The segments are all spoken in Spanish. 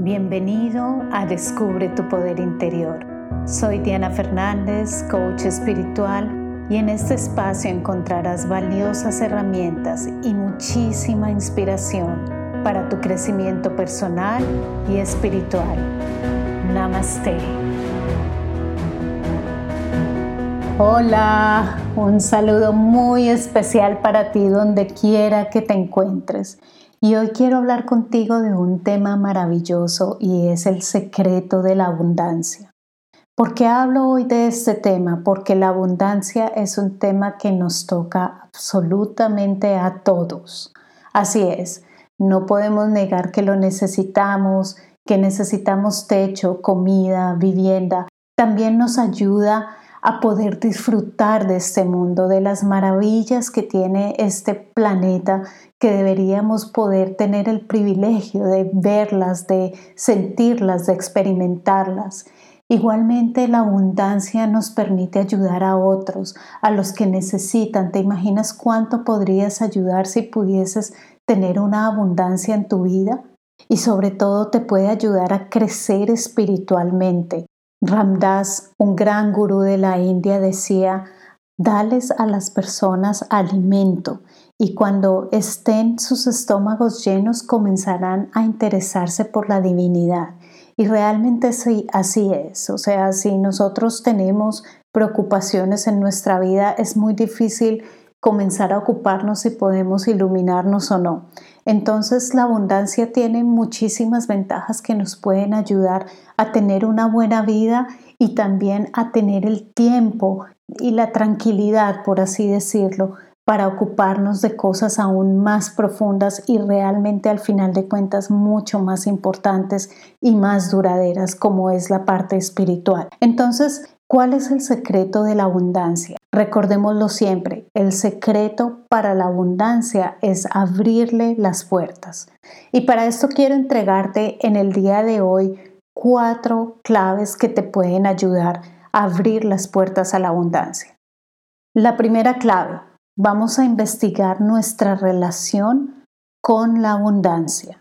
Bienvenido a Descubre tu Poder Interior. Soy Diana Fernández, coach espiritual, y en este espacio encontrarás valiosas herramientas y muchísima inspiración para tu crecimiento personal y espiritual. Namaste. Hola, un saludo muy especial para ti donde quiera que te encuentres. Y hoy quiero hablar contigo de un tema maravilloso y es el secreto de la abundancia. ¿Por qué hablo hoy de este tema? Porque la abundancia es un tema que nos toca absolutamente a todos. Así es, no podemos negar que lo necesitamos, que necesitamos techo, comida, vivienda. También nos ayuda a poder disfrutar de este mundo, de las maravillas que tiene este planeta, que deberíamos poder tener el privilegio de verlas, de sentirlas, de experimentarlas. Igualmente la abundancia nos permite ayudar a otros, a los que necesitan. ¿Te imaginas cuánto podrías ayudar si pudieses tener una abundancia en tu vida? Y sobre todo te puede ayudar a crecer espiritualmente, Ramdas, un gran gurú de la India, decía, dales a las personas alimento y cuando estén sus estómagos llenos comenzarán a interesarse por la divinidad. Y realmente sí, así es. O sea, si nosotros tenemos preocupaciones en nuestra vida, es muy difícil comenzar a ocuparnos si podemos iluminarnos o no. Entonces la abundancia tiene muchísimas ventajas que nos pueden ayudar a tener una buena vida y también a tener el tiempo y la tranquilidad, por así decirlo, para ocuparnos de cosas aún más profundas y realmente al final de cuentas mucho más importantes y más duraderas como es la parte espiritual. Entonces, ¿cuál es el secreto de la abundancia? Recordémoslo siempre, el secreto para la abundancia es abrirle las puertas. Y para esto quiero entregarte en el día de hoy cuatro claves que te pueden ayudar a abrir las puertas a la abundancia. La primera clave, vamos a investigar nuestra relación con la abundancia.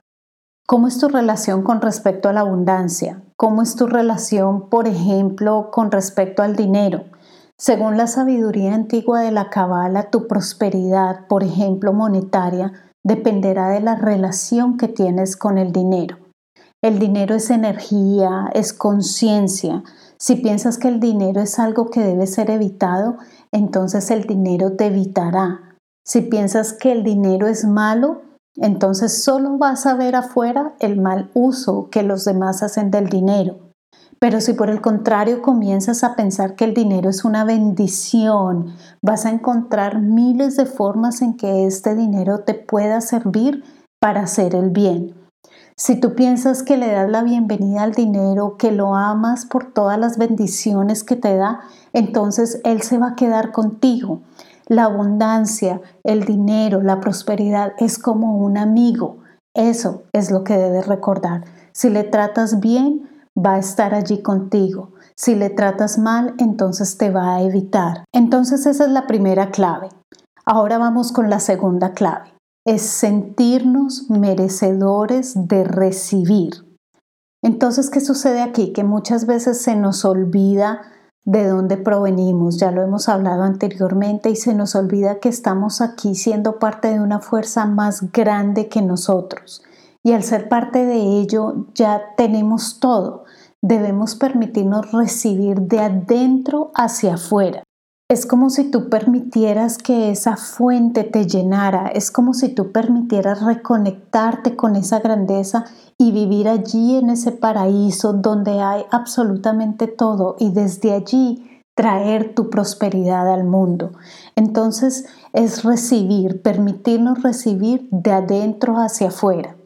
¿Cómo es tu relación con respecto a la abundancia? ¿Cómo es tu relación, por ejemplo, con respecto al dinero? Según la sabiduría antigua de la Cabala, tu prosperidad, por ejemplo monetaria, dependerá de la relación que tienes con el dinero. El dinero es energía, es conciencia. Si piensas que el dinero es algo que debe ser evitado, entonces el dinero te evitará. Si piensas que el dinero es malo, entonces solo vas a ver afuera el mal uso que los demás hacen del dinero. Pero si por el contrario comienzas a pensar que el dinero es una bendición, vas a encontrar miles de formas en que este dinero te pueda servir para hacer el bien. Si tú piensas que le das la bienvenida al dinero, que lo amas por todas las bendiciones que te da, entonces Él se va a quedar contigo. La abundancia, el dinero, la prosperidad es como un amigo. Eso es lo que debes recordar. Si le tratas bien, va a estar allí contigo. Si le tratas mal, entonces te va a evitar. Entonces esa es la primera clave. Ahora vamos con la segunda clave. Es sentirnos merecedores de recibir. Entonces, ¿qué sucede aquí? Que muchas veces se nos olvida de dónde provenimos, ya lo hemos hablado anteriormente, y se nos olvida que estamos aquí siendo parte de una fuerza más grande que nosotros y al ser parte de ello ya tenemos todo. Debemos permitirnos recibir de adentro hacia afuera. Es como si tú permitieras que esa fuente te llenara, es como si tú permitieras reconectarte con esa grandeza y vivir allí en ese paraíso donde hay absolutamente todo y desde allí traer tu prosperidad al mundo. Entonces es recibir, permitirnos recibir de adentro hacia afuera.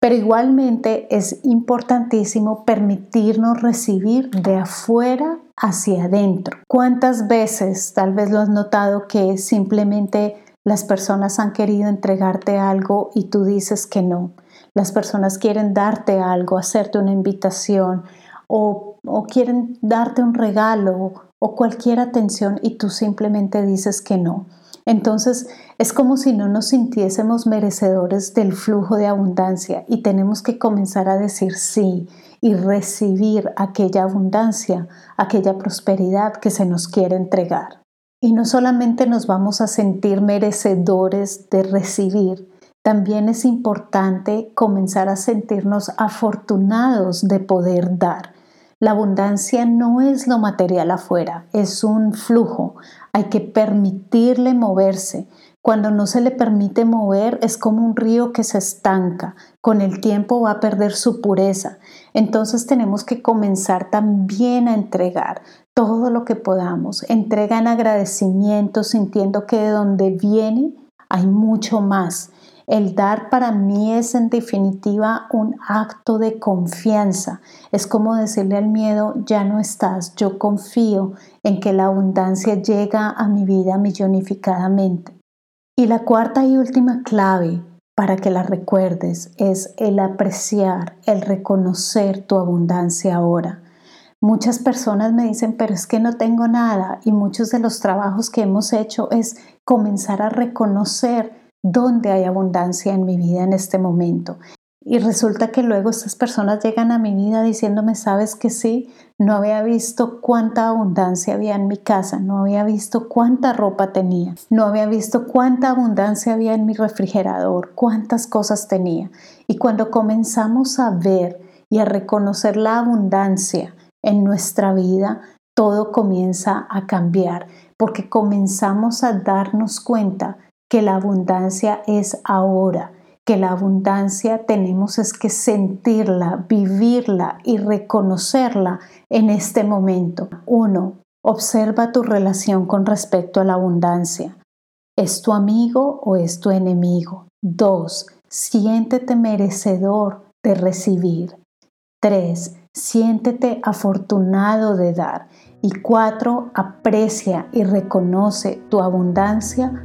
Pero igualmente es importantísimo permitirnos recibir de afuera hacia adentro. ¿Cuántas veces tal vez lo has notado que simplemente las personas han querido entregarte algo y tú dices que no? Las personas quieren darte algo, hacerte una invitación o, o quieren darte un regalo o cualquier atención y tú simplemente dices que no. Entonces es como si no nos sintiésemos merecedores del flujo de abundancia y tenemos que comenzar a decir sí y recibir aquella abundancia, aquella prosperidad que se nos quiere entregar. Y no solamente nos vamos a sentir merecedores de recibir, también es importante comenzar a sentirnos afortunados de poder dar. La abundancia no es lo material afuera, es un flujo. Hay que permitirle moverse. Cuando no se le permite mover es como un río que se estanca. Con el tiempo va a perder su pureza. Entonces tenemos que comenzar también a entregar todo lo que podamos. Entrega en agradecimiento, sintiendo que de donde viene hay mucho más. El dar para mí es en definitiva un acto de confianza. Es como decirle al miedo, ya no estás, yo confío en que la abundancia llega a mi vida millonificadamente. Y la cuarta y última clave para que la recuerdes es el apreciar, el reconocer tu abundancia ahora. Muchas personas me dicen, pero es que no tengo nada y muchos de los trabajos que hemos hecho es comenzar a reconocer dónde hay abundancia en mi vida en este momento. Y resulta que luego estas personas llegan a mi vida diciéndome, sabes que sí, no había visto cuánta abundancia había en mi casa, no había visto cuánta ropa tenía, no había visto cuánta abundancia había en mi refrigerador, cuántas cosas tenía. Y cuando comenzamos a ver y a reconocer la abundancia en nuestra vida, todo comienza a cambiar, porque comenzamos a darnos cuenta que la abundancia es ahora, que la abundancia tenemos es que sentirla, vivirla y reconocerla en este momento. Uno, observa tu relación con respecto a la abundancia. ¿Es tu amigo o es tu enemigo? Dos, siéntete merecedor de recibir. Tres, siéntete afortunado de dar. Y cuatro, aprecia y reconoce tu abundancia